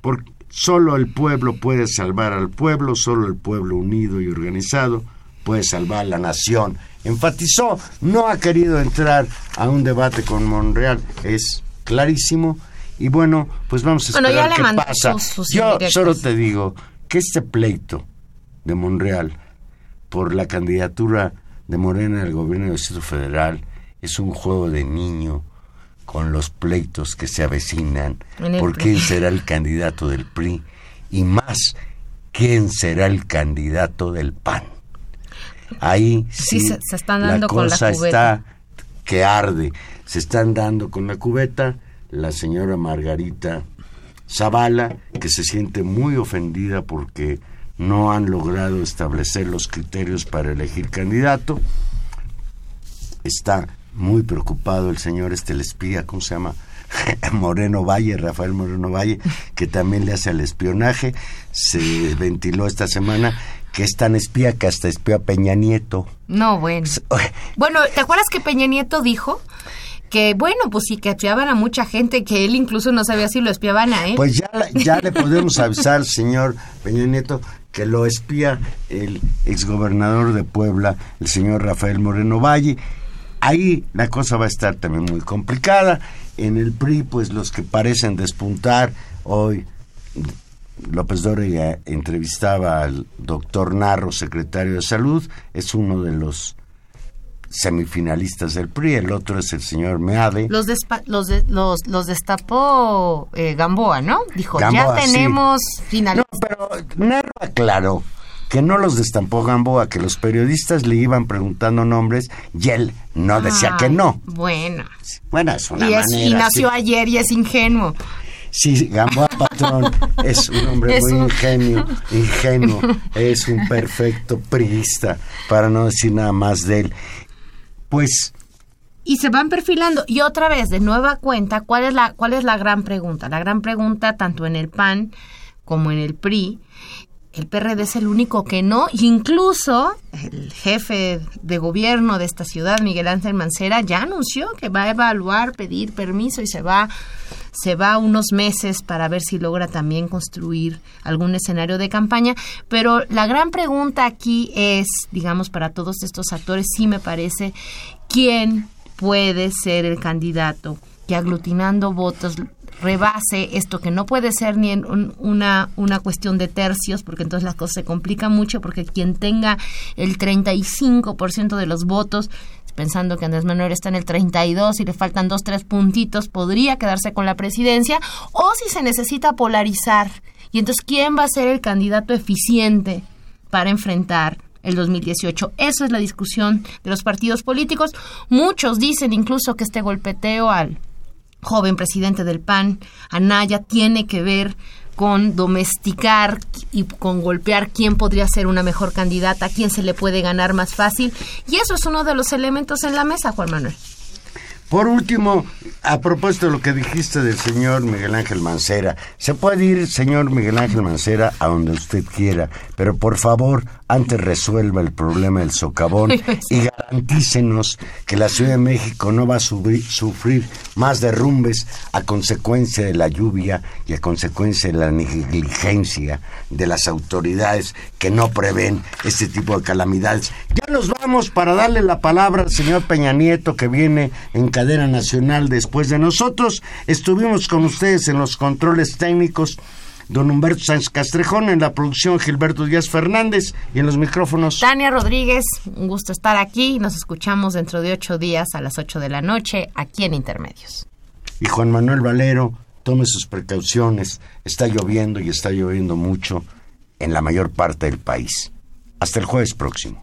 Speaker 2: Porque solo el pueblo puede salvar al pueblo, solo el pueblo unido y organizado puede salvar a la nación. Enfatizó, no ha querido entrar a un debate con Monreal, es clarísimo. Y bueno, pues vamos a
Speaker 1: Bueno,
Speaker 2: esperar
Speaker 1: ya le
Speaker 2: qué pasa.
Speaker 1: sus- sus
Speaker 2: Yo solo te digo que este pleito de Monreal por la candidatura de Morena al gobierno del Distrito Federal es un juego de niño con los pleitos que se avecinan por
Speaker 1: PRI.
Speaker 2: quién será el candidato del PRI y más quién será el candidato del PAN. Ahí
Speaker 1: Sí,
Speaker 2: sí,
Speaker 1: se- se están dando
Speaker 2: la
Speaker 1: con la
Speaker 2: cosa
Speaker 1: cubeta.
Speaker 2: está que arde. Se están dando con la cubeta la señora Margarita Zavala, que se siente muy ofendida porque no han logrado establecer los criterios para elegir candidato. Está muy preocupado el señor este espía, ¿cómo se llama? Moreno Valle, Rafael Moreno Valle, que también le hace al espionaje. Se ventiló esta semana que es tan espía que hasta espió a Peña Nieto.
Speaker 1: No, bueno. Bueno, ¿te acuerdas que Peña Nieto dijo que bueno, pues sí, que espiaban a mucha gente, que él incluso no sabía si lo espiaban a él.
Speaker 2: Pues ya, ya le podemos avisar al señor Peña Nieto que lo espía el exgobernador de Puebla, el señor Rafael Moreno Valle. Ahí la cosa va a estar también muy complicada. En el PRI, pues los que parecen despuntar, hoy López Dóriga entrevistaba al doctor Narro, secretario de Salud, es uno de los semifinalistas del PRI, el otro es el señor Meade.
Speaker 1: Los, despa- los, de- los, los destapó eh, Gamboa, ¿no? Dijo,
Speaker 2: Gamboa,
Speaker 1: ya
Speaker 2: sí.
Speaker 1: tenemos
Speaker 2: No,
Speaker 1: finalistas.
Speaker 2: pero Narro aclaró que no los destampó Gamboa, que los periodistas le iban preguntando nombres y él no decía que no.
Speaker 1: Bueno.
Speaker 2: Bueno, es una
Speaker 1: Y, es-
Speaker 2: manera.
Speaker 1: y nació
Speaker 2: sí.
Speaker 1: ayer y es ingenuo.
Speaker 2: Sí, Gamboa Patrón es un hombre
Speaker 1: Es
Speaker 2: muy
Speaker 1: un-
Speaker 2: ingenio, ingenuo, es un perfecto priista, para no decir nada más de él. Pues
Speaker 1: y se van perfilando. Y otra vez, de nueva cuenta, ¿cuál es la, cuál es la gran pregunta? La gran pregunta, tanto en el PAN como en el PRI, el PRD es el único que no, incluso el jefe de gobierno de esta ciudad, Miguel Ángel Mancera, ya anunció que va a evaluar, pedir permiso y se va, se va unos meses para ver si logra también construir algún escenario de campaña. Pero la gran pregunta aquí es, digamos, para todos estos actores, sí me parece, ¿quién puede ser el candidato que aglutinando votos rebase esto que no puede ser ni en un- una, una cuestión de tercios, porque entonces las cosas se complican mucho, porque quien tenga el 35% de los votos, pensando que Andrés Manuel está en el 32 y le faltan dos, tres puntitos, podría quedarse con la presidencia, o si se necesita polarizar. Y entonces, ¿quién va a ser el candidato eficiente para enfrentar el 2018. Eso es la discusión de los partidos políticos. Muchos dicen incluso que este golpeteo al joven presidente del PAN, Anaya, tiene que ver con domesticar y con golpear quién podría ser una mejor candidata, quién se le puede ganar más fácil. Y eso es uno de los elementos en la mesa, Juan Manuel.
Speaker 2: Por último, a propósito de lo que dijiste del señor Miguel Ángel Mancera, se puede ir, señor Miguel Ángel Mancera, a donde usted quiera, pero por favor, antes resuelva el problema del socavón y garantícenos que la Ciudad de México no va a sufrir más derrumbes a consecuencia de la lluvia y a consecuencia de la negligencia de las autoridades que no prevén este tipo de calamidades. Ya nos vamos para darle la palabra al señor Peña Nieto que viene en cadena nacional después de nosotros. Estuvimos con ustedes en los controles técnicos. Don Humberto Sánchez Castrejón en la producción Gilberto Díaz Fernández y en los micrófonos.
Speaker 1: Tania Rodríguez, un gusto estar aquí. Nos escuchamos dentro de ocho días a las ocho de la noche aquí en Intermedios.
Speaker 2: Y Juan Manuel Valero, tome sus precauciones. Está lloviendo y está lloviendo mucho en la mayor parte del país. Hasta el jueves próximo.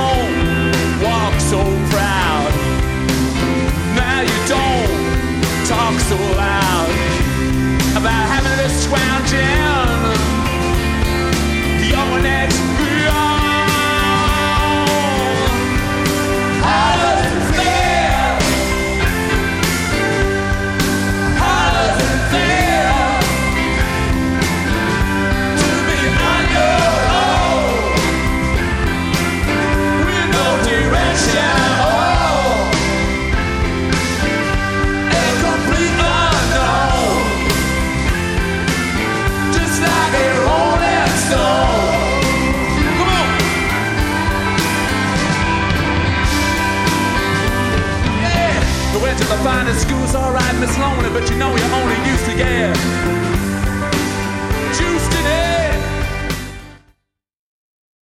Speaker 3: so loud about having to scrounge in misloaning, but you know you're only used to, yeah.